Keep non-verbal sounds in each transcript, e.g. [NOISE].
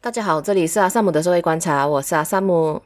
大家好，这里是阿萨姆的社会观察，我是阿萨姆。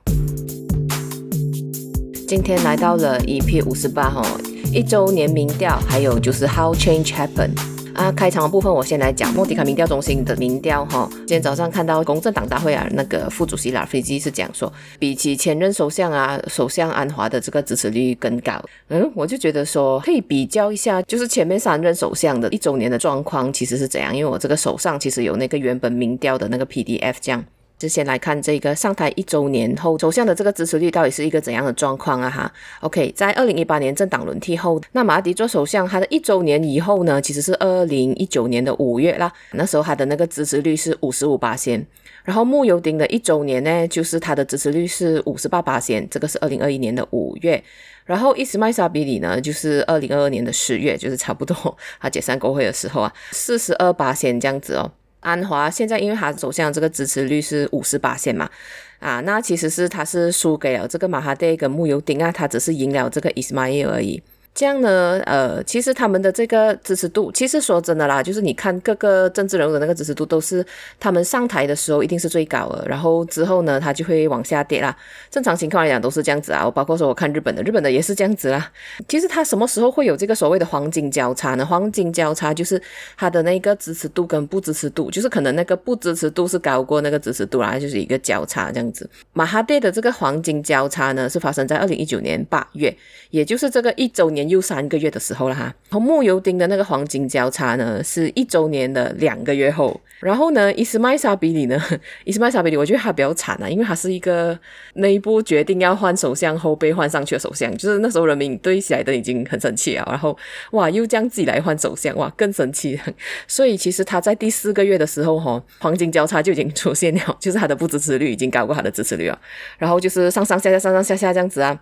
今天来到了 EP 五十八哈，一周年民调，还有就是 How Change Happen。那，开场的部分我先来讲莫迪卡民调中心的民调哈。今天早上看到公正党大会啊，那个副主席拉菲基是讲说，比起前任首相啊，首相安华的这个支持率更高。嗯，我就觉得说可以比较一下，就是前面三任首相的一周年的状况其实是怎样，因为我这个手上其实有那个原本民调的那个 PDF 这样。就先来看这个上台一周年后首相的这个支持率到底是一个怎样的状况啊哈？OK，在二零一八年政党轮替后，那马迪做首相，他的一周年以后呢，其实是二零一九年的五月啦，那时候他的那个支持率是五十五八仙，然后穆尤丁的一周年呢，就是他的支持率是五十八八仙，这个是二零二一年的五月，然后伊斯迈沙比里呢，就是二零二二年的十月，就是差不多 [LAUGHS] 他解散国会的时候啊，四十二八仙这样子哦。安华现在因为他走向这个支持率是五十八线嘛，啊，那其实是他是输给了这个马哈蒂跟慕尤丁啊，他只是赢了这个伊斯迈尔而已。这样呢，呃，其实他们的这个支持度，其实说真的啦，就是你看各个政治人物的那个支持度，都是他们上台的时候一定是最高的，然后之后呢，他就会往下跌啦。正常情况来讲都是这样子啊。我包括说我看日本的，日本的也是这样子啦。其实他什么时候会有这个所谓的黄金交叉呢？黄金交叉就是他的那个支持度跟不支持度，就是可能那个不支持度是高过那个支持度啦，就是一个交叉这样子。马哈蒂的这个黄金交叉呢，是发生在二零一九年八月，也就是这个一周年。又三个月的时候了哈，从慕尤丁的那个黄金交叉呢，是一周年的两个月后。然后呢，伊斯迈沙比里呢，[LAUGHS] 伊斯迈沙比里，我觉得他比较惨啊，因为他是一个内部决定要换首相后被换上去的首相，就是那时候人民对起来登已经很生气了，然后哇，又将自己来换首相，哇，更生气。所以其实他在第四个月的时候，哈，黄金交叉就已经出现了，就是他的不支持率已经高过他的支持率了，然后就是上上下下，上上下下这样子啊。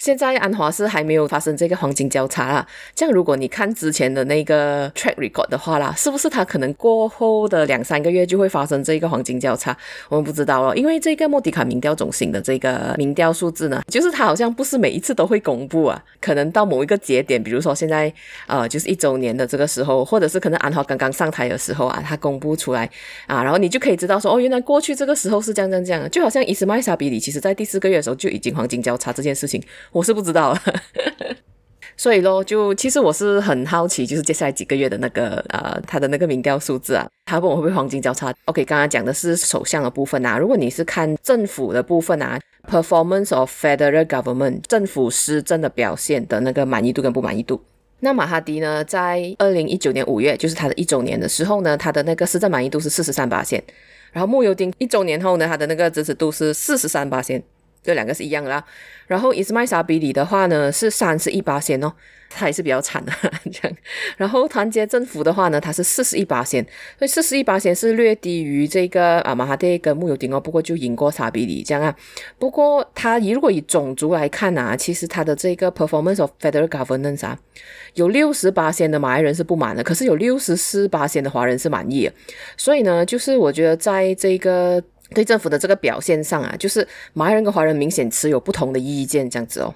现在安华是还没有发生这个黄金交叉啦，这样如果你看之前的那个 track record 的话啦，是不是他可能过后的两三个月就会发生这个黄金交叉？我们不知道了，因为这个莫迪卡民调中心的这个民调数字呢，就是他好像不是每一次都会公布啊，可能到某一个节点，比如说现在呃就是一周年的这个时候，或者是可能安华刚刚上台的时候啊，他公布出来啊，然后你就可以知道说哦，原来过去这个时候是这样这样这样，就好像伊斯迈沙比里，其实在第四个月的时候就已经黄金交叉这件事情。我是不知道，[LAUGHS] 所以咯，就其实我是很好奇，就是接下来几个月的那个呃，他的那个民调数字啊，他问我会不会黄金交叉？OK，刚刚讲的是首相的部分啊，如果你是看政府的部分啊，performance of federal government 政府施政的表现的那个满意度跟不满意度，那马哈迪呢，在二零一九年五月，就是他的一周年的时候呢，他的那个施政满意度是四十三八线，然后慕尤丁一周年后呢，他的那个支持度是四十三八线。这两个是一样的啦，然后伊斯迈沙比里的话呢是三十一八仙哦，他也是比较惨的 [LAUGHS] 这样。然后团结政府的话呢，他是四十一八仙，所以四十一八仙是略低于这个啊马哈蒂跟穆尤丁哦，不过就赢过沙比里这样啊。不过他以如果以种族来看啊，其实他的这个 performance of federal governance 啊，有六十八仙的马来人是不满的，可是有六十四八仙的华人是满意的。所以呢，就是我觉得在这个。对政府的这个表现上啊，就是马来人跟华人明显持有不同的意见这样子哦。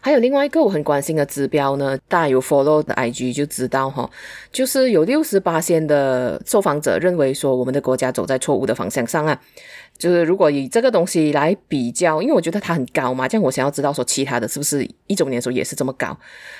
还有另外一个我很关心的指标呢，大家有 follow 的 IG 就知道哈，就是有六十八仙的受访者认为说我们的国家走在错误的方向上啊。就是如果以这个东西来比较，因为我觉得它很高嘛，这样我想要知道说其他的是不是一周年的时候也是这么高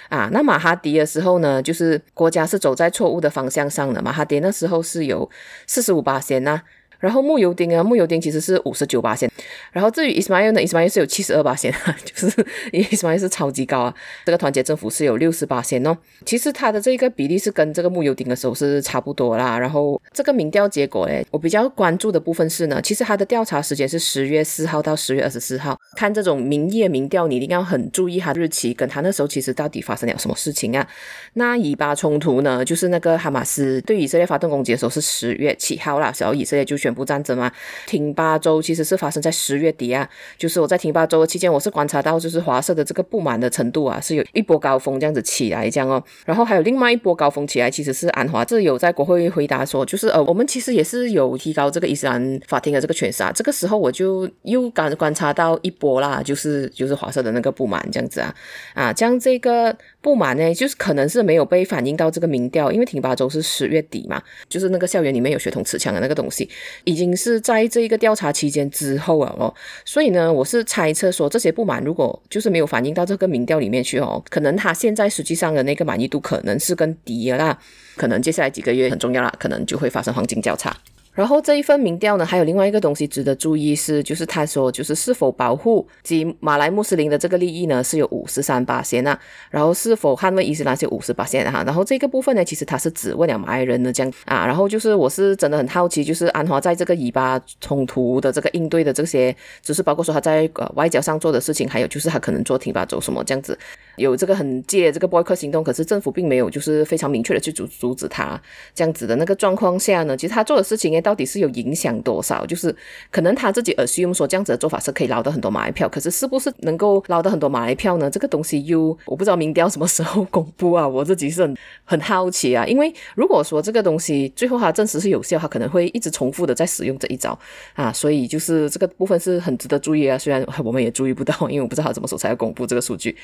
啊？那马哈迪的时候呢，就是国家是走在错误的方向上的，马哈迪那时候是有四十五巴仙呐。然后慕尤丁啊，慕尤丁其实是五十九八仙，然后至于伊斯迈尔呢，伊斯迈尔是有七十二巴仙，[LAUGHS] 就是伊斯迈尔是超级高啊。这个团结政府是有六十八仙哦，其实它的这个比例是跟这个慕尤丁的时候是差不多啦。然后这个民调结果诶，我比较关注的部分是呢，其实它的调查时间是十月四号到十月二十四号。看这种民意民调，你一定要很注意它日期，跟它那时候其实到底发生了什么事情啊？那以巴冲突呢，就是那个哈马斯对以色列发动攻击的时候是十月七号啦，然后以色列就。宣布战争嘛，挺巴州其实是发生在十月底啊，就是我在挺巴州期间，我是观察到就是华社的这个不满的程度啊，是有一波高峰这样子起来这样哦，然后还有另外一波高峰起来，其实是安华这有在国会回答说，就是呃，我们其实也是有提高这个伊斯兰法庭的这个权势啊，这个时候我就又感观察到一波啦，就是就是华社的那个不满这样子啊，啊，这样这个不满呢，就是可能是没有被反映到这个民调，因为挺巴州是十月底嘛，就是那个校园里面有学童持枪的那个东西。已经是在这一个调查期间之后了哦。所以呢，我是猜测说，这些不满如果就是没有反映到这个民调里面去哦，可能他现在实际上的那个满意度可能是更低了啦。可能接下来几个月很重要啦，可能就会发生黄金交叉。然后这一份民调呢，还有另外一个东西值得注意是，就是他说就是是否保护及马来穆斯林的这个利益呢，是有五十三巴仙啊，然后是否捍卫伊斯兰是五十八仙哈，然后这个部分呢，其实他是只问了马来人的这样啊，然后就是我是真的很好奇，就是安华在这个以巴冲突的这个应对的这些，只是包括说他在呃外交上做的事情，还有就是他可能做挺巴走什么这样子，有这个很借这个 boycott 行动，可是政府并没有就是非常明确的去阻阻止他这样子的。那个状况下呢，其实他做的事情呢。到底是有影响多少？就是可能他自己 assume 说这样子的做法是可以捞到很多马来票，可是是不是能够捞到很多马来票呢？这个东西又我不知道民调什么时候公布啊！我自己是很很好奇啊，因为如果说这个东西最后它证实是有效，它可能会一直重复的在使用这一招啊，所以就是这个部分是很值得注意啊。虽然我们也注意不到，因为我不知道他什么时候才要公布这个数据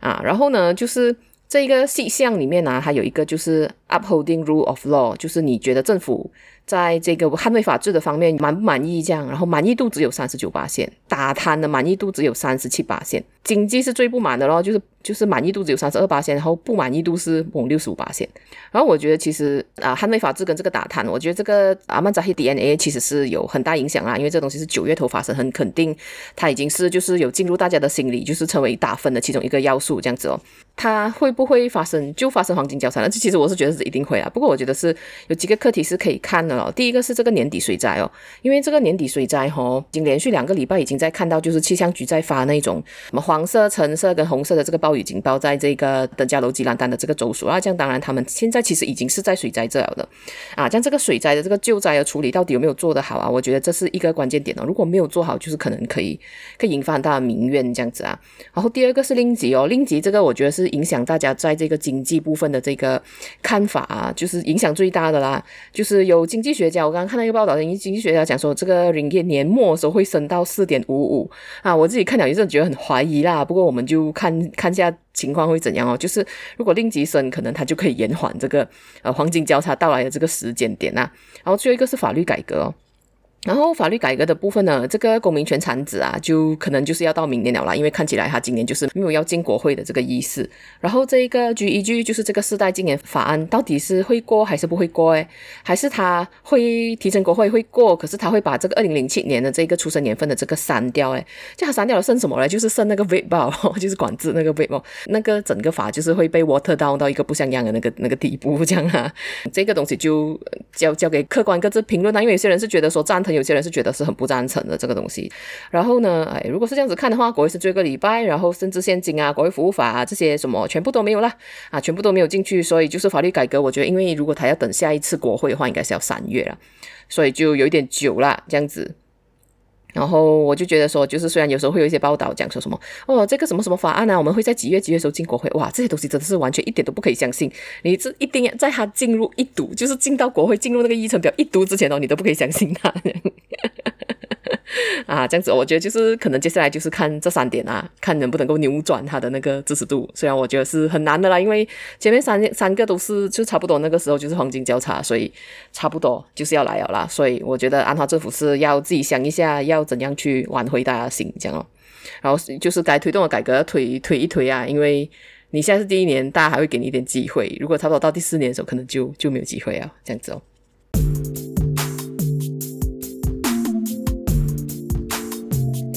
啊。然后呢，就是。这一个细项里面呢、啊，还有一个就是 upholding rule of law，就是你觉得政府在这个捍卫法治的方面满不满意？这样，然后满意度只有三十九八线，打贪的满意度只有三十七八线，经济是最不满的咯，就是就是满意度只有三十二八线，然后不满意度是猛六十五八线。然后我觉得其实啊，捍卫法治跟这个打贪，我觉得这个阿曼扎希 DNA 其实是有很大影响啊，因为这东西是九月头发生，很肯定它已经是就是有进入大家的心里，就是成为打分的其中一个要素，这样子哦。它会不会发生就发生黄金交叉呢？这其实我是觉得是一定会啊。不过我觉得是有几个课题是可以看的哦。第一个是这个年底水灾哦，因为这个年底水灾哦，已经连续两个礼拜已经在看到，就是气象局在发那种什么黄色、橙色跟红色的这个暴雨警报，在这个登嘉楼、吉兰丹的这个州属啊。这样当然他们现在其实已经是在水灾这了的啊。像这个水灾的这个救灾的处理到底有没有做得好啊？我觉得这是一个关键点哦。如果没有做好，就是可能可以可以引发很大的民怨这样子啊。然后第二个是令吉哦，令吉这个我觉得是。影响大家在这个经济部分的这个看法啊，就是影响最大的啦。就是有经济经济学家，我刚刚看到一个报道，经济学家讲说，这个 ring 节年末的时候会升到四点五五啊。我自己看了一阵觉得很怀疑啦。不过我们就看看下情况会怎样哦。就是如果令吉升，可能它就可以延缓这个呃黄金交叉到来的这个时间点啊。然后最后一个是法律改革哦。然后法律改革的部分呢，这个公民权产子啊，就可能就是要到明年了啦，因为看起来他今年就是没有要进国会的这个意思。然后这一个 GEG 就是这个世代禁言法案，到底是会过还是不会过？诶，还是他会提成国会会过，可是他会把这个二零零七年的这个出生年份的这个删掉？诶，就他删掉了剩什么呢？就是剩那个 vape 包，[LAUGHS] 就是管制那个 vape 包，那个整个法就是会被 water down 到一个不像样的那个那个地步，这样啊。这个东西就交交给客观各自评论啊，因为有些人是觉得说赞成。有些人是觉得是很不赞成的这个东西，然后呢，哎，如果是这样子看的话，国会是最后一个礼拜，然后甚至现金啊、国会服务法啊这些什么全部都没有啦啊，全部都没有进去，所以就是法律改革，我觉得因为如果他要等下一次国会的话，应该是要三月了，所以就有一点久啦这样子。然后我就觉得说，就是虽然有时候会有一些报道讲说什么哦，这个什么什么法案呢、啊，我们会在几月几月时候进国会，哇，这些东西真的是完全一点都不可以相信。你这一定要在他进入一读，就是进到国会进入那个议程表一读之前哦，你都不可以相信他。[LAUGHS] 啊，这样子，我觉得就是可能接下来就是看这三点啊，看能不能够扭转他的那个支持度。虽然我觉得是很难的啦，因为前面三三个都是就差不多那个时候就是黄金交叉，所以差不多就是要来了啦。所以我觉得安华政府是要自己想一下，要怎样去挽回大家心，这样哦。然后就是该推动的改革推推一推啊，因为你现在是第一年，大家还会给你一点机会。如果差不多到第四年的时候，可能就就没有机会啊，这样子哦。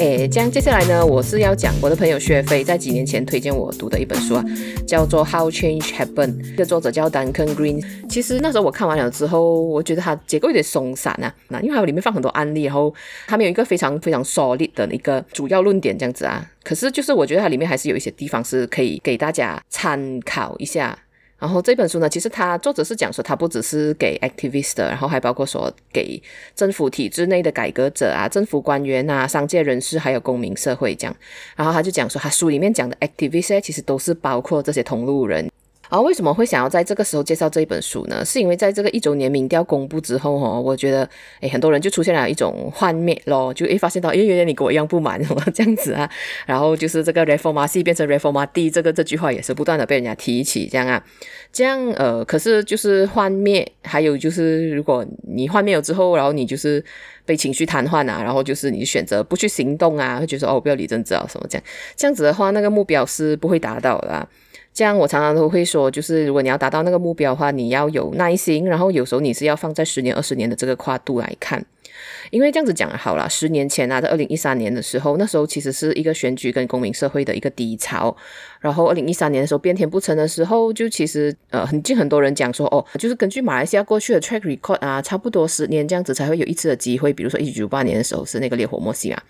诶，这样接下来呢，我是要讲我的朋友薛飞在几年前推荐我读的一本书啊，叫做《How Change Happened》，这个作者叫 Duncan Green。其实那时候我看完了之后，我觉得它结构有点松散啊，那因为它里面放很多案例，然后它没有一个非常非常 solid 的一个主要论点这样子啊。可是就是我觉得它里面还是有一些地方是可以给大家参考一下。然后这本书呢，其实它作者是讲说，它不只是给 activist 的，然后还包括说给政府体制内的改革者啊、政府官员啊、商界人士，还有公民社会这样。然后他就讲说，他书里面讲的 activist 其实都是包括这些同路人。而、啊、为什么会想要在这个时候介绍这一本书呢？是因为在这个一周年民调公布之后，哈，我觉得，诶，很多人就出现了一种幻灭咯，就诶发现到，诶，原来你跟我一样不满，什 [LAUGHS] 么这样子啊？然后就是这个 Reform A C 变成 Reform A D 这个这句话也是不断的被人家提起，这样啊，这样呃，可是就是幻灭，还有就是如果你幻灭了之后，然后你就是被情绪瘫痪啊，然后就是你选择不去行动啊，会觉得哦，不要理政治啊什么这样，这样子的话，那个目标是不会达到的啊。这样我常常都会说，就是如果你要达到那个目标的话，你要有耐心，然后有时候你是要放在十年、二十年的这个跨度来看。因为这样子讲好了，十年前啊，在二零一三年的时候，那时候其实是一个选举跟公民社会的一个低潮。然后二零一三年的时候，变天不成的时候，就其实呃，很近很多人讲说，哦，就是根据马来西亚过去的 track record 啊，差不多十年这样子才会有一次的机会。比如说一九九八年的时候是那个烈火莫西啊。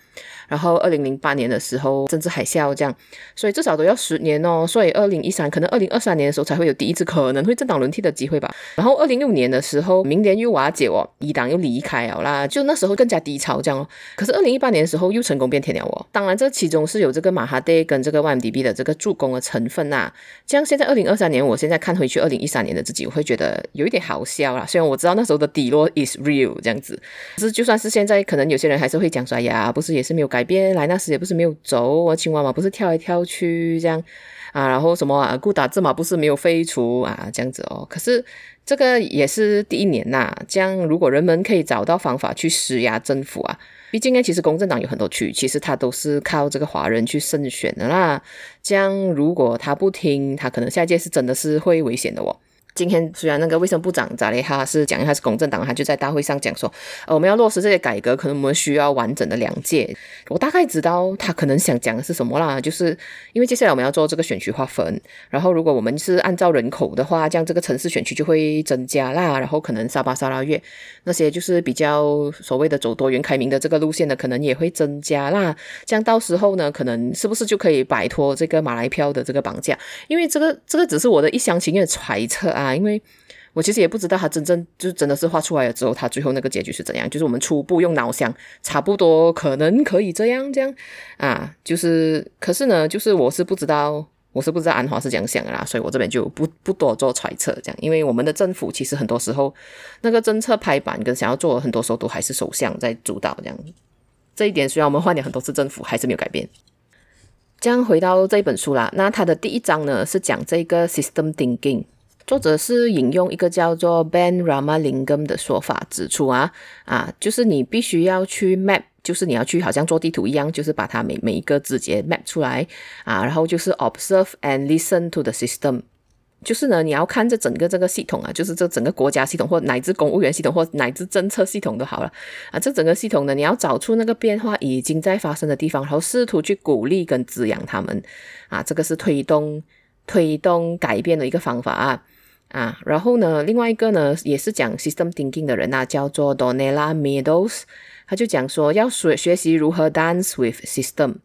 然后二零零八年的时候，政治海啸这样，所以至少都要十年哦。所以二零一三可能二零二三年的时候才会有第一次可能会政党轮替的机会吧。然后二零六年的时候，明年又瓦解哦，伊党又离开了啦，就那时候更加低潮这样哦。可是二零一八年的时候又成功变天了哦。当然这其中是有这个马哈蒂跟这个 YMDB 的这个助攻的成分呐、啊。这样现在二零二三年，我现在看回去二零一三年的自己，我会觉得有一点好笑啦。虽然我知道那时候的底落 is real 这样子，可是就算是现在，可能有些人还是会讲说，呀，不是也是没有改海边，来那时也。不是没有走啊，青蛙嘛不是跳来跳去这样啊，然后什么啊，顾打字嘛不是没有废除啊，这样子哦。可是这个也是第一年呐、这样如果人们可以找到方法去施压政府啊，毕竟呢，其实公正党有很多区，其实他都是靠这个华人去胜选的啦。这样如果他不听，他可能下一届是真的是会危险的哦。今天虽然那个卫生部长扎雷哈是讲他是公正党，他就在大会上讲说，呃，我们要落实这些改革，可能我们需要完整的两届。我大概知道他可能想讲的是什么啦，就是因为接下来我们要做这个选区划分，然后如果我们是按照人口的话，这样这个城市选区就会增加啦，然后可能沙巴、沙拉越那些就是比较所谓的走多元开明的这个路线的，可能也会增加啦。这样到时候呢，可能是不是就可以摆脱这个马来票的这个绑架？因为这个这个只是我的一厢情愿揣测啊。啊，因为我其实也不知道他真正就真的是画出来了之后，他最后那个结局是怎样。就是我们初步用脑想，差不多可能可以这样这样啊，就是可是呢，就是我是不知道，我是不知道安华是怎样想的啦，所以我这边就不不多做揣测这样。因为我们的政府其实很多时候那个政策拍板跟想要做，很多时候都还是首相在主导这样。这一点虽然我们换了很多次政府，还是没有改变。这样回到这本书啦，那它的第一章呢是讲这个 system thinking。作者是引用一个叫做 Ben Ramalingam 的说法，指出啊啊，就是你必须要去 map，就是你要去好像做地图一样，就是把它每每一个字节 map 出来啊，然后就是 observe and listen to the system，就是呢，你要看这整个这个系统啊，就是这整个国家系统或乃至公务员系统或乃至政策系统都好了啊，这整个系统呢，你要找出那个变化已经在发生的地方，然后试图去鼓励跟滋养他们啊，这个是推动推动改变的一个方法啊。啊，然后呢，另外一个呢，也是讲 system thinking 的人呐、啊，叫做 Donella Meadows，他就讲说要学学习如何 dance with system。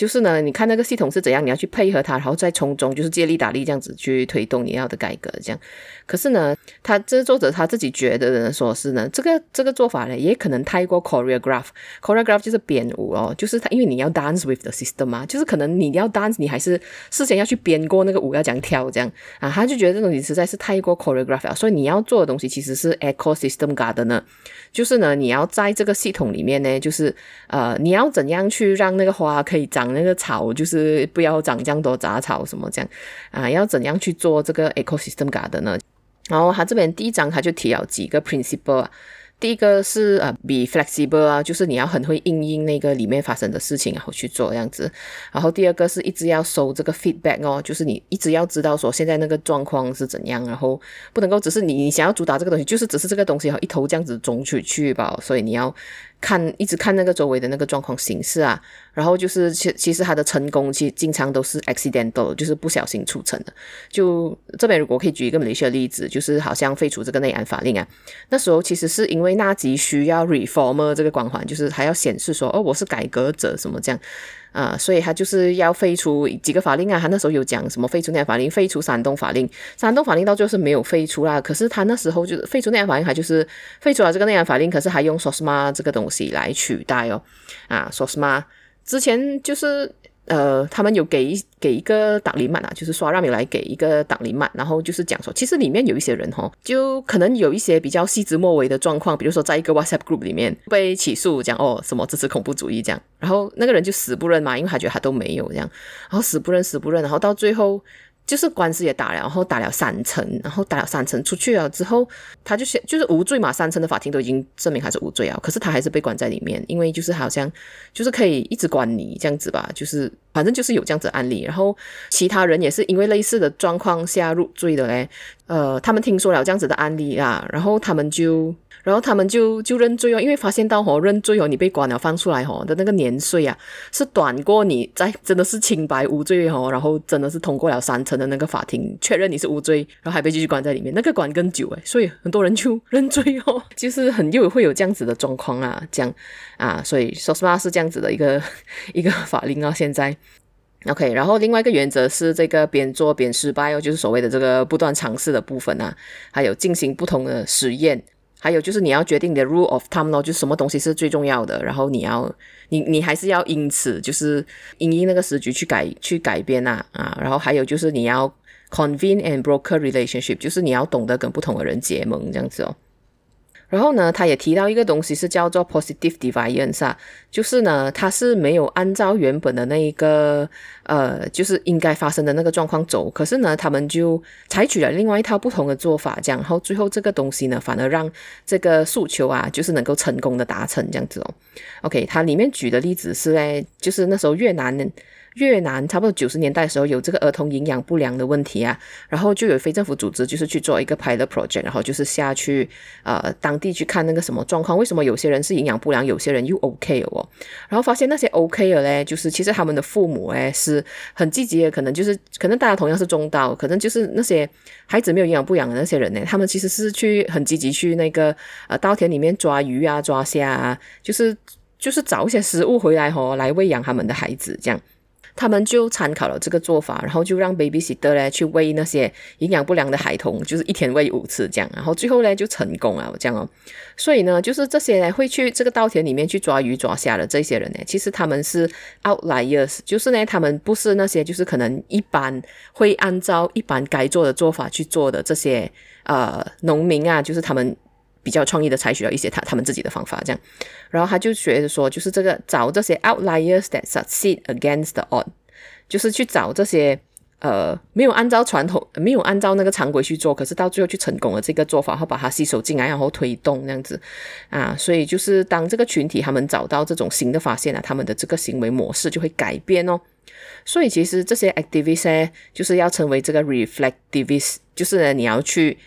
就是呢，你看那个系统是怎样，你要去配合它，然后再从中就是借力打力这样子去推动你要的改革，这样。可是呢，他这作者他自己觉得呢，说是呢，这个这个做法呢，也可能太过 choreograph，choreograph 就是编舞哦，就是他因为你要 dance with the system 嘛，就是可能你要 dance，你还是事先要去编过那个舞要怎样跳这样啊，他就觉得这东西实在是太过 choreograph 了，所以你要做的东西其实是 ecosystem garden 呢，就是呢，你要在这个系统里面呢，就是呃，你要怎样去让那个花可以长。那个草就是不要长这样多杂草什么这样啊，要怎样去做这个 ecosystem 噶的呢？然后他这边第一章他就提了几个 principle 啊。第一个是呃，be flexible 啊，就是你要很会应应那个里面发生的事情，然后去做这样子。然后第二个是一直要收这个 feedback 哦，就是你一直要知道说现在那个状况是怎样，然后不能够只是你你想要主打这个东西，就是只是这个东西然后一头这样子种出去吧。所以你要看一直看那个周围的那个状况形势啊。然后就是其其实他的成功其实经常都是 accidental，就是不小心促成的。就这边如果可以举一个马来西亚的例子，就是好像废除这个内安法令啊，那时候其实是因为纳吉需要 reformer 这个光环，就是还要显示说哦我是改革者什么这样啊、所以他就是要废除几个法令啊。他那时候有讲什么废除内安法令，废除煽动法令，煽动法令到最后是没有废除啦。可是他那时候就是废除内安法令，还就是废除了这个内安法令，可是还用 SOSMA 这个东来取代哦啊说什么。之前就是呃，他们有给给一个达利曼啊，就是刷让米来给一个达利曼，然后就是讲说，其实里面有一些人哈，就可能有一些比较细枝末尾的状况，比如说在一个 WhatsApp group 里面被起诉，讲哦什么支持恐怖主义这样，然后那个人就死不认嘛，因为他觉得他都没有这样，然后死不认死不认，然后到最后。就是官司也打了，然后打了三层，然后打了三层出去了之后，他就就是无罪嘛，三层的法庭都已经证明他是无罪啊，可是他还是被关在里面，因为就是好像就是可以一直关你这样子吧，就是反正就是有这样子案例，然后其他人也是因为类似的状况下入罪的嘞，呃，他们听说了这样子的案例啊，然后他们就。然后他们就就认罪哦，因为发现到哦，认罪哦，你被关了放出来哦的那个年岁啊，是短过你在真的是清白无罪哦，然后真的是通过了三层的那个法庭确认你是无罪，然后还被继续关在里面，那个关更久诶，所以很多人就认罪哦，[LAUGHS] 就是很又会有这样子的状况啊，这样啊，所以说实话是这样子的一个 [LAUGHS] 一个法令啊，现在 OK，然后另外一个原则是这个边做边失败哦，就是所谓的这个不断尝试的部分啊，还有进行不同的实验。还有就是你要决定你的 rule of thumb 咯，就是什么东西是最重要的，然后你要你你还是要因此就是因应那个时局去改去改变啊啊，然后还有就是你要 convene and broker relationship，就是你要懂得跟不同的人结盟这样子哦。然后呢，他也提到一个东西是叫做 positive deviance 啊，就是呢，他是没有按照原本的那一个呃，就是应该发生的那个状况走，可是呢，他们就采取了另外一套不同的做法，这样，然后最后这个东西呢，反而让这个诉求啊，就是能够成功的达成这样子哦。OK，他里面举的例子是嘞，就是那时候越南。越南差不多九十年代的时候有这个儿童营养不良的问题啊，然后就有非政府组织就是去做一个 pilot project，然后就是下去呃当地去看那个什么状况，为什么有些人是营养不良，有些人又 OK 哦，然后发现那些 OK 的嘞，就是其实他们的父母诶是很积极的，可能就是可能大家同样是中道，可能就是那些孩子没有营养不良的那些人呢，他们其实是去很积极去那个呃稻田里面抓鱼啊抓虾啊，就是就是找一些食物回来吼来喂养他们的孩子这样。他们就参考了这个做法，然后就让 babysitter 呢去喂那些营养不良的孩童，就是一天喂五次这样，然后最后呢就成功了这样哦。所以呢，就是这些呢会去这个稻田里面去抓鱼抓虾的这些人呢，其实他们是 outliers，就是呢他们不是那些就是可能一般会按照一般该做的做法去做的这些呃农民啊，就是他们。比较创意的采取了一些他他们自己的方法，这样，然后他就觉得说，就是这个找这些 outliers that succeed against the odd，就是去找这些呃没有按照传统没有按照那个常规去做，可是到最后去成功了这个做法，然后把它吸收进来，然后推动这样子啊，所以就是当这个群体他们找到这种新的发现啊，他们的这个行为模式就会改变哦。所以其实这些 activists 就是要成为这个 reflectivist，就是你要去。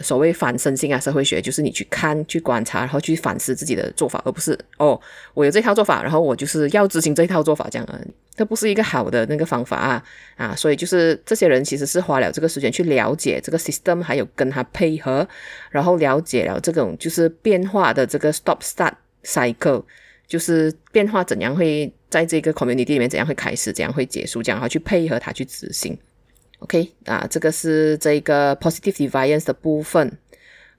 所谓反身性啊，社会学就是你去看、去观察，然后去反思自己的做法，而不是哦，我有这套做法，然后我就是要执行这套做法，这样啊，这不是一个好的那个方法啊啊！所以就是这些人其实是花了这个时间去了解这个 system，还有跟他配合，然后了解了这种就是变化的这个 stop-start cycle，就是变化怎样会在这个 community 里面怎样会开始，怎样会结束，这样然后去配合他去执行。OK 啊，这个是这个 positive deviance 的部分。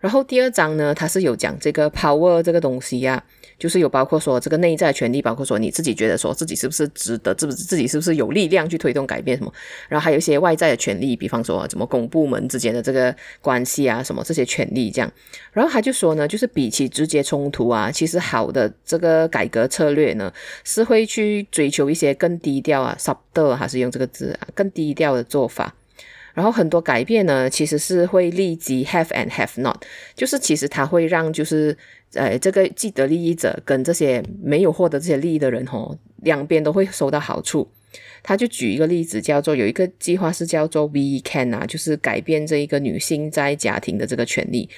然后第二章呢，它是有讲这个 power 这个东西呀、啊。就是有包括说这个内在权利，包括说你自己觉得说自己是不是值得，自不是自己是不是有力量去推动改变什么，然后还有一些外在的权利，比方说怎么公部门之间的这个关系啊，什么这些权利这样。然后他就说呢，就是比起直接冲突啊，其实好的这个改革策略呢，是会去追求一些更低调啊，subtle 还是用这个字啊，更低调的做法。然后很多改变呢，其实是会立即 have and have not，就是其实它会让就是。呃，这个既得利益者跟这些没有获得这些利益的人，哦，两边都会收到好处。他就举一个例子，叫做有一个计划是叫做 We Can 啊，就是改变这一个女性在家庭的这个权利。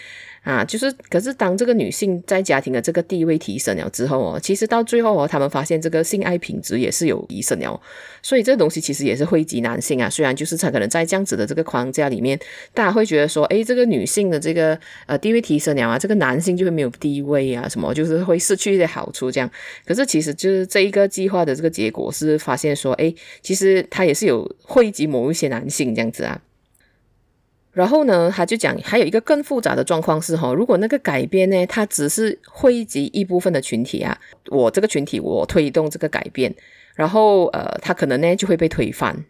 啊，就是，可是当这个女性在家庭的这个地位提升了之后哦，其实到最后哦，他们发现这个性爱品质也是有提升了，所以这东西其实也是惠及男性啊。虽然就是他可能在这样子的这个框架里面，大家会觉得说，诶，这个女性的这个呃地位提升了啊，这个男性就会没有地位啊，什么就是会失去一些好处这样。可是其实就是这一个计划的这个结果是发现说，诶，其实他也是有惠及某一些男性这样子啊。然后呢，他就讲还有一个更复杂的状况是哈，如果那个改变呢，它只是汇集一部分的群体啊，我这个群体我推动这个改变，然后呃，他可能呢就会被推翻，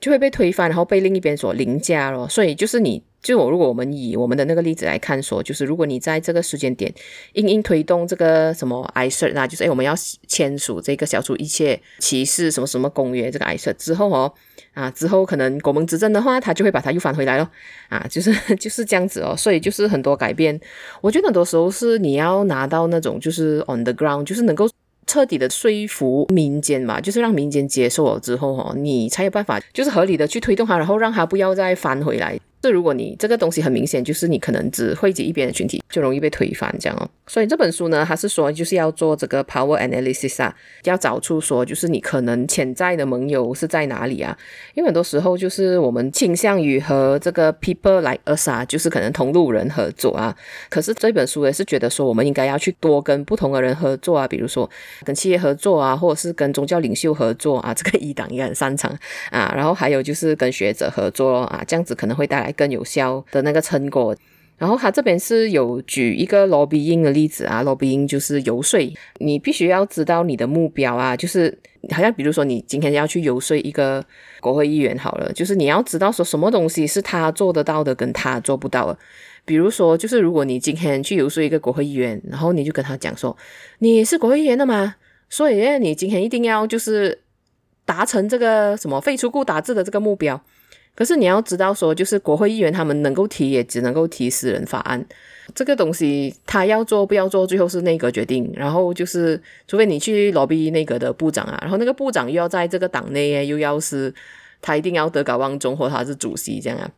就会被推翻，然后被另一边所凌驾咯。所以就是你。就我，如果我们以我们的那个例子来看说，就是如果你在这个时间点，硬硬推动这个什么 I CER 啊，就是诶我们要签署这个消除一切歧视什么什么公约这个 I CER 之后哦，啊之后可能国盟执政的话，他就会把它又翻回来咯。啊，就是 [LAUGHS] 就是这样子哦，所以就是很多改变，我觉得很多时候是你要拿到那种就是 on the ground，就是能够彻底的说服民间嘛，就是让民间接受了之后哦，你才有办法就是合理的去推动它，然后让它不要再翻回来。是，如果你这个东西很明显，就是你可能只汇集一边的群体，就容易被推翻这样哦。所以这本书呢，它是说就是要做这个 power analysis 啊，要找出说就是你可能潜在的盟友是在哪里啊？因为很多时候就是我们倾向于和这个 people like us 啊，就是可能同路人合作啊。可是这本书也是觉得说，我们应该要去多跟不同的人合作啊，比如说跟企业合作啊，或者是跟宗教领袖合作啊，这个 [LAUGHS] 一党也很擅长啊。然后还有就是跟学者合作啊，这样子可能会带来。更有效的那个成果，然后他这边是有举一个 lobbying 的例子啊，lobbying 就是游说，你必须要知道你的目标啊，就是好像比如说你今天要去游说一个国会议员好了，就是你要知道说什么东西是他做得到的，跟他做不到的。比如说，就是如果你今天去游说一个国会议员，然后你就跟他讲说，你是国会议员的吗？所以你今天一定要就是达成这个什么废除固打制的这个目标。可是你要知道，说就是国会议员他们能够提，也只能够提私人法案，这个东西他要做不要做，最后是内阁决定。然后就是，除非你去 lobby 内阁的部长啊，然后那个部长又要在这个党内，又要是他一定要德高望重，或他是主席这样啊。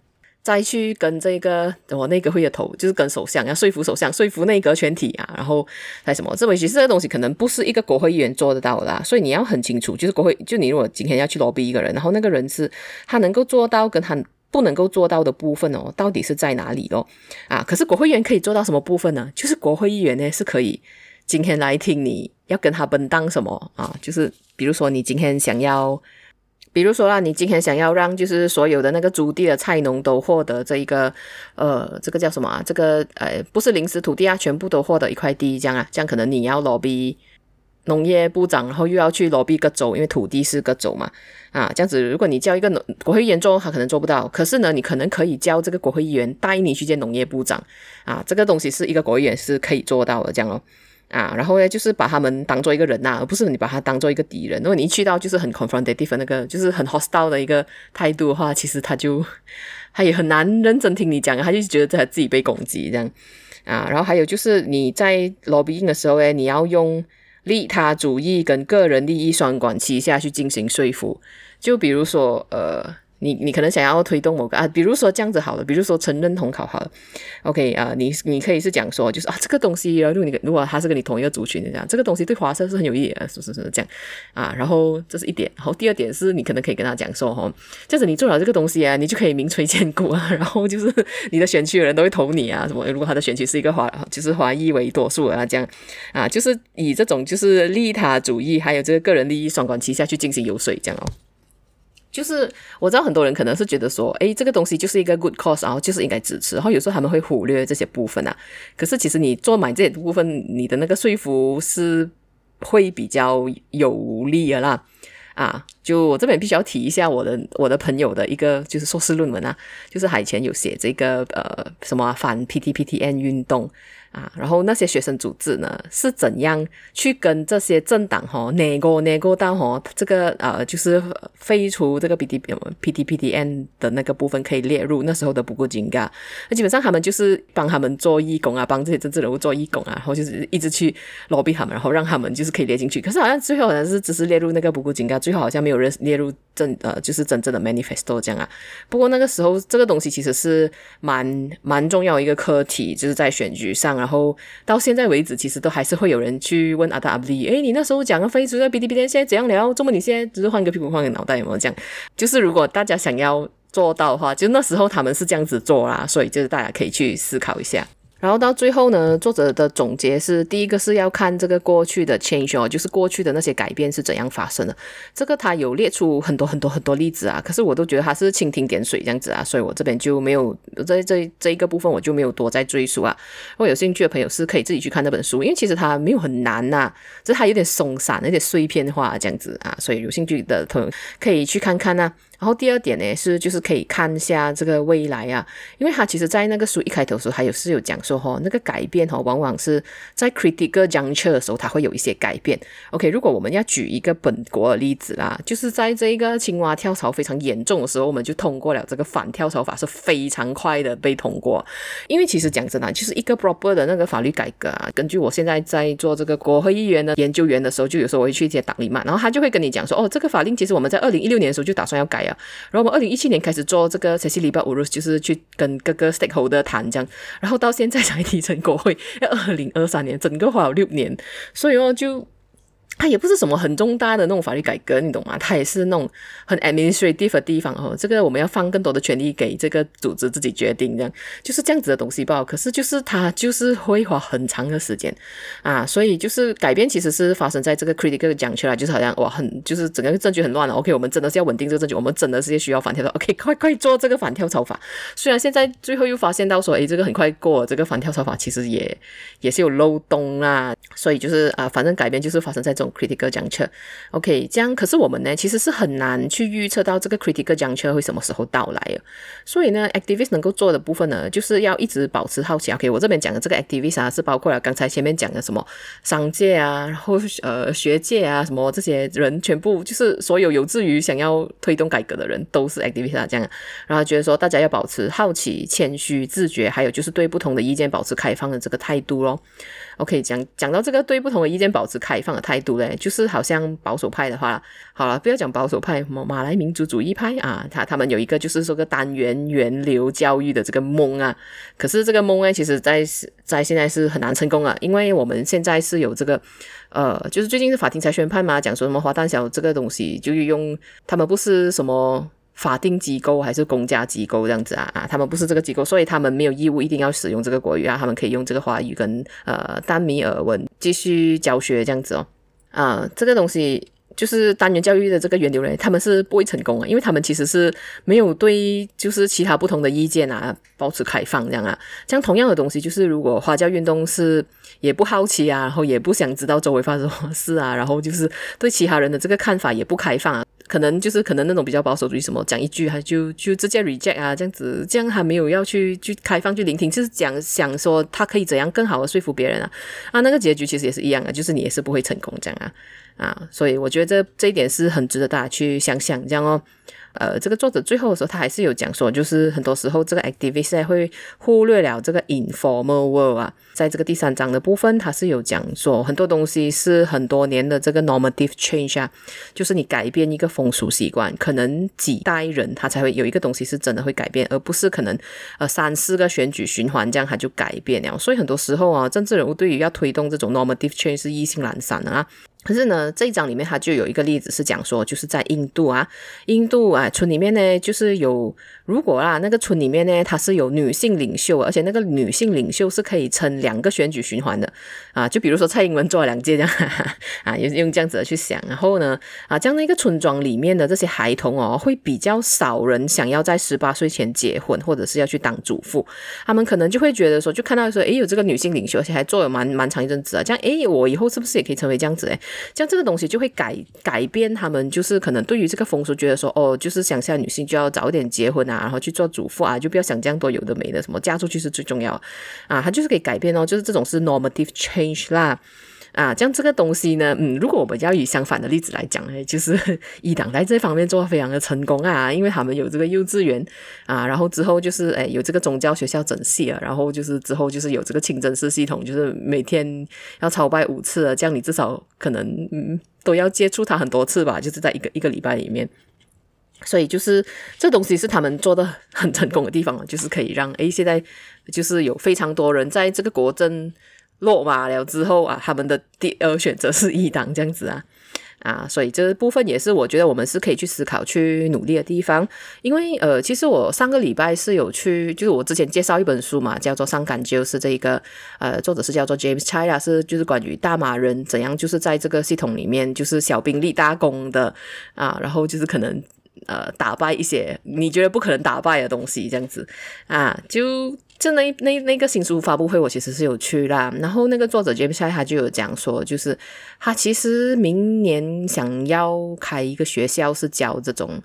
再去跟这个我内阁会的头，就是跟首相要说服首相，说服内阁全体啊，然后还什么？这回其实这个东西可能不是一个国会议员做得到的，所以你要很清楚，就是国会，就你如果今天要去 lobby 一个人，然后那个人是他能够做到跟他不能够做到的部分哦，到底是在哪里哦？啊，可是国会议员可以做到什么部分呢？就是国会议员呢是可以今天来听你要跟他奔当什么啊？就是比如说你今天想要。比如说啦，你今天想要让就是所有的那个租地的菜农都获得这一个，呃，这个叫什么啊？这个呃，不是临时土地啊，全部都获得一块地，这样啊，这样可能你要 lobby 农业部长，然后又要去 lobby 各州，因为土地是各州嘛，啊，这样子，如果你叫一个农国会议员做，他可能做不到，可是呢，你可能可以叫这个国会议员带你去见农业部长，啊，这个东西是一个国会议员是可以做到的，这样哦。啊，然后呢，就是把他们当做一个人呐、啊，而不是你把他当做一个敌人。如果你一去到就是很 confrontative 那个，就是很 hostile 的一个态度的话，其实他就 [LAUGHS] 他也很难认真听你讲，他就觉得他自己被攻击这样啊。然后还有就是你在 lobbying 的时候诶，你要用利他主义跟个人利益双管齐下去进行说服，就比如说呃。你你可能想要推动某个啊，比如说这样子好了，比如说承认统考好了，OK 啊，你你可以是讲说，就是啊这个东西，如果你如果他是跟你同一个族群的这样，这个东西对华社是很有意义的，是是是这样。啊，然后这是一点，然后第二点是你可能可以跟他讲说，哦，这样子你做了这个东西啊，你就可以名垂千古啊，[LAUGHS] 然后就是你的选区的人都会投你啊，什么如果他的选区是一个华，就是华裔为多数啊，这样。啊，就是以这种就是利他主义还有这个个人利益双管齐下去进行游说，这样哦。就是我知道很多人可能是觉得说，哎，这个东西就是一个 good cause，然后就是应该支持，然后有时候他们会忽略这些部分啊。可是其实你做买这部分，你的那个说服是会比较有利的啦。啊，就我这边必须要提一下我的我的朋友的一个就是硕士论文啊，就是海前有写这个呃什么反 PTPTN 运动。啊，然后那些学生组织呢，是怎样去跟这些政党哈内过内过到哈这个呃，就是废除这个 P T P T P T N 的那个部分可以列入那时候的不顾金嘎，那基本上他们就是帮他们做义工啊，帮这些政治人物做义工啊，然后就是一直去 lobby 他们，然后让他们就是可以列进去。可是好像最后好像是只是列入那个不顾金嘎，最后好像没有人列入真呃就是真正的 manifesto 这样啊。不过那个时候这个东西其实是蛮蛮重要一个课题，就是在选举上。然后到现在为止，其实都还是会有人去问阿达阿布里，诶，你那时候讲的废除的 PTPTN 现在怎样聊？这么你现在只是换个屁股换个脑袋，有没有这样？就是如果大家想要做到的话，就那时候他们是这样子做啦，所以就是大家可以去思考一下。然后到最后呢，作者的总结是：第一个是要看这个过去的 change 哦，就是过去的那些改变是怎样发生的。这个他有列出很多很多很多例子啊，可是我都觉得他是蜻蜓点水这样子啊，所以我这边就没有在这这，这一个部分我就没有多再赘述啊。如果有兴趣的朋友是可以自己去看那本书，因为其实它没有很难呐、啊，只是它有点松散，有点碎片化这样子啊，所以有兴趣的朋友可以去看看呐、然后第二点呢是，就是可以看一下这个未来啊，因为他其实在那个书一开头的时候，还有是有讲说哈、哦，那个改变哈、哦，往往是在 critical juncture 的时候，它会有一些改变。OK，如果我们要举一个本国的例子啦，就是在这个青蛙跳槽非常严重的时候，我们就通过了这个反跳槽法，是非常快的被通过。因为其实讲真的，就是一个 proper 的那个法律改革啊，根据我现在在做这个国会议员的研究员的时候，就有时候我会去一些党里嘛，然后他就会跟你讲说，哦，这个法令其实我们在二零一六年的时候就打算要改。然后我们二零一七年开始做这个才是礼拜五日就是去跟各个 stakeholder 谈这样，然后到现在才提成国会，要二零二三年，整个花了六年，所以哦就。它也不是什么很重大的那种法律改革，你懂吗？它也是那种很 administrative 的地方哦。这个我们要放更多的权利给这个组织自己决定，这样就是这样子的东西吧。可是就是它就是会花很长的时间啊，所以就是改变其实是发生在这个 critical 讲出来就是好像哇很就是整个证据很乱了。OK，我们真的是要稳定这个证据，我们真的是需要反跳槽。OK，快快做这个反跳槽法。虽然现在最后又发现到说，诶，这个很快过，这个反跳槽法其实也也是有漏洞啊。所以就是啊，反正改变就是发生在这种。critical juncture，OK，这样可是我们呢，其实是很难去预测到这个 critical juncture 会什么时候到来。所以呢，activist 能够做的部分呢，就是要一直保持好奇。OK，我这边讲的这个 activist 啊，是包括了刚才前面讲的什么商界啊，然后呃学界啊，什么这些人，全部就是所有有志于想要推动改革的人，都是 activist 啊，这样。然后觉得说，大家要保持好奇、谦虚、自觉，还有就是对不同的意见保持开放的这个态度咯。OK，讲讲到这个对不同的意见保持开放的态度嘞，就是好像保守派的话，好了，不要讲保守派，马马来民族主义派啊，他他们有一个就是说个单元源流教育的这个梦啊，可是这个梦呢，其实在在现在是很难成功啊，因为我们现在是有这个呃，就是最近是法庭才宣判嘛，讲说什么华诞小这个东西，就是用他们不是什么。法定机构还是公家机构这样子啊啊，他们不是这个机构，所以他们没有义务一定要使用这个国语啊，他们可以用这个华语跟呃丹米尔文继续教学这样子哦啊，这个东西就是单元教育的这个源流呢，他们是不会成功啊，因为他们其实是没有对就是其他不同的意见啊保持开放这样啊，像同样的东西，就是如果花教运动是也不好奇啊，然后也不想知道周围发生什么事啊，然后就是对其他人的这个看法也不开放啊。可能就是可能那种比较保守主义，什么讲一句他就就直接 reject 啊，这样子，这样还没有要去去开放去聆听，就是讲想说他可以怎样更好的说服别人啊啊，那个结局其实也是一样的，就是你也是不会成功这样啊啊，所以我觉得这这一点是很值得大家去想想这样哦。呃，这个作者最后的时候，他还是有讲说，就是很多时候这个 activist 会忽略了这个 informal world 啊。在这个第三章的部分，他是有讲说，很多东西是很多年的这个 normative change 啊，就是你改变一个风俗习惯，可能几代人他才会有一个东西是真的会改变，而不是可能呃三四个选举循环这样他就改变了。所以很多时候啊，政治人物对于要推动这种 normative change 是意兴阑珊的啊。可是呢，这一章里面他就有一个例子是讲说，就是在印度啊，印度啊村里面呢，就是有如果啊那个村里面呢，它是有女性领袖，而且那个女性领袖是可以撑两个选举循环的啊，就比如说蔡英文做了两届这样哈哈啊，用用这样子的去想，然后呢啊，这样的一个村庄里面的这些孩童哦，会比较少人想要在十八岁前结婚，或者是要去当主妇，他们可能就会觉得说，就看到说，诶，有这个女性领袖，而且还做了蛮蛮长一阵子啊，这样，诶，我以后是不是也可以成为这样子诶？像这个东西就会改改变他们，就是可能对于这个风俗觉得说，哦，就是想下女性就要早点结婚啊，然后去做主妇啊，就不要想这样多有的没的，什么嫁出去是最重要啊，他就是可以改变哦，就是这种是 normative change 啦。啊，这这个东西呢，嗯，如果我们要以相反的例子来讲呢，[LAUGHS] 就是伊朗在这方面做得非常的成功啊，因为他们有这个幼稚园啊，然后之后就是诶有这个宗教学校整系啊，然后就是之后就是有这个清真寺系统，就是每天要朝拜五次啊，这样你至少可能嗯都要接触他很多次吧，就是在一个一个礼拜里面，所以就是这东西是他们做的很成功的地方，就是可以让诶现在就是有非常多人在这个国政落马了之后啊，他们的第二选择是一党这样子啊啊，所以这部分也是我觉得我们是可以去思考、去努力的地方。因为呃，其实我上个礼拜是有去，就是我之前介绍一本书嘛，叫做《伤感就是这一个呃，作者是叫做 James Chia，是就是关于大马人怎样就是在这个系统里面就是小兵立大功的啊，然后就是可能呃打败一些你觉得不可能打败的东西这样子啊，就。就那那那个新书发布会，我其实是有去啦。然后那个作者 James 他就有讲说，就是他其实明年想要开一个学校，是教这种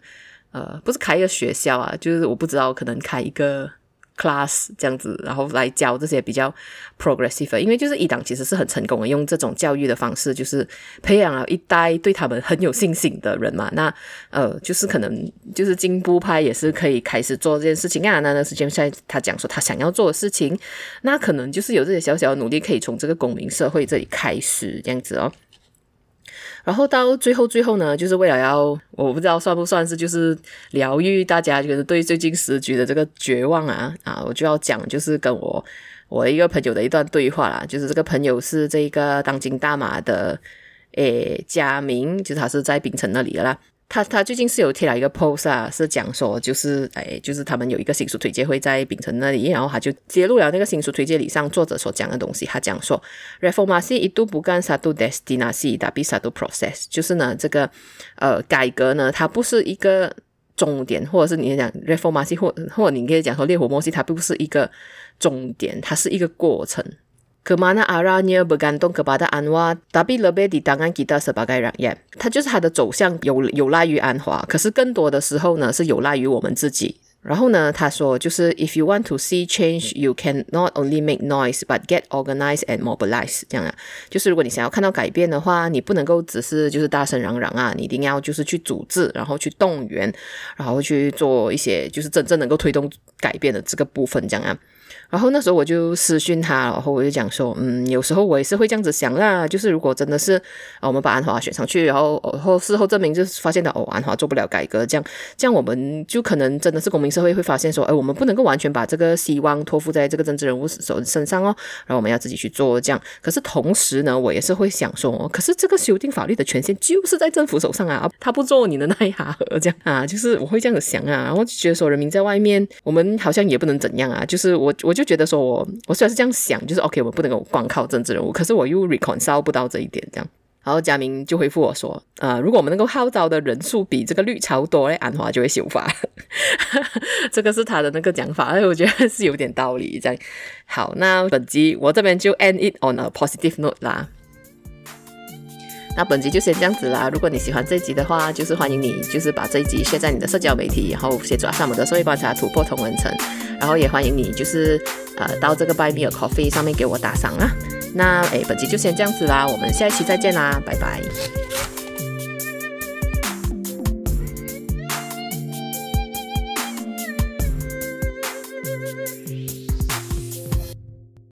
呃，不是开一个学校啊，就是我不知道，可能开一个。Class 这样子，然后来教这些比较 progressive，因为就是一党其实是很成功的，用这种教育的方式，就是培养了一代对他们很有信心的人嘛。那呃，就是可能就是进步派也是可以开始做这件事情啊。那那时间现在他讲说他想要做的事情，那可能就是有这些小小的努力，可以从这个公民社会这里开始这样子哦。然后到最后，最后呢，就是为了要，我不知道算不算是，就是疗愈大家，就是对最近时局的这个绝望啊啊，我就要讲，就是跟我我一个朋友的一段对话啦，就是这个朋友是这个当今大马的诶家明，就是他是在槟城那里的啦。他他最近是有贴了一个 post 啊，是讲说就是哎，就是他们有一个新书推介会在槟城那里，然后他就揭露了那个新书推介里上作者所讲的东西。他讲说，reformasi itu bukan satu destinasi tapi satu proses，就是呢这个呃改革呢，它不是一个终点，或者是你讲 reformasi 或或你可以讲说烈火莫西，它并不是一个终点，它是一个过程。Kemana arahnya bergantung kepada Anwar, tapi lebih di tangan kita sebagai rakyat。它就是它的走向有有赖于安华，可是更多的时候呢是有赖于我们自己。然后呢，他说就是 If you want to see change, you can not only make noise, but get organized and mobilize。这样啊，就是如果你想要看到改变的话，你不能够只是就是大声嚷嚷啊，你一定要就是去组织，然后去动员，然后去做一些就是真正能够推动改变的这个部分，这样啊。然后那时候我就私讯他，然后我就讲说，嗯，有时候我也是会这样子想啦，就是如果真的是，啊，我们把安华选上去，然后后事后证明就是发现到，哦，安华做不了改革，这样，这样我们就可能真的是公民社会会发现说，哎，我们不能够完全把这个希望托付在这个政治人物手身上哦，然后我们要自己去做这样。可是同时呢，我也是会想说，可是这个修订法律的权限就是在政府手上啊，他不做你的那一哈这样啊，就是我会这样子想啊，然后就觉得说人民在外面，我们好像也不能怎样啊，就是我我就。就觉得说我，我虽然是这样想，就是 OK，我不能够光靠政治人物，可是我又 reconcile 不到这一点，这样。然后佳明就回复我说，呃，如果我们能够号召的人数比这个绿超多嘞，安华就会修法。[LAUGHS] 这个是他的那个讲法，哎，我觉得是有点道理。这样，好，那本集我这边就 end it on a positive note 啦。那本集就先这样子啦。如果你喜欢这集的话，就是欢迎你，就是把这一集卸在你的社交媒体，然后协助阿萨姆的社会观察突破同文层。然后也欢迎你，就是呃到这个 Buy Me a Coffee 上面给我打赏啦。那诶，本集就先这样子啦，我们下一期再见啦，拜拜。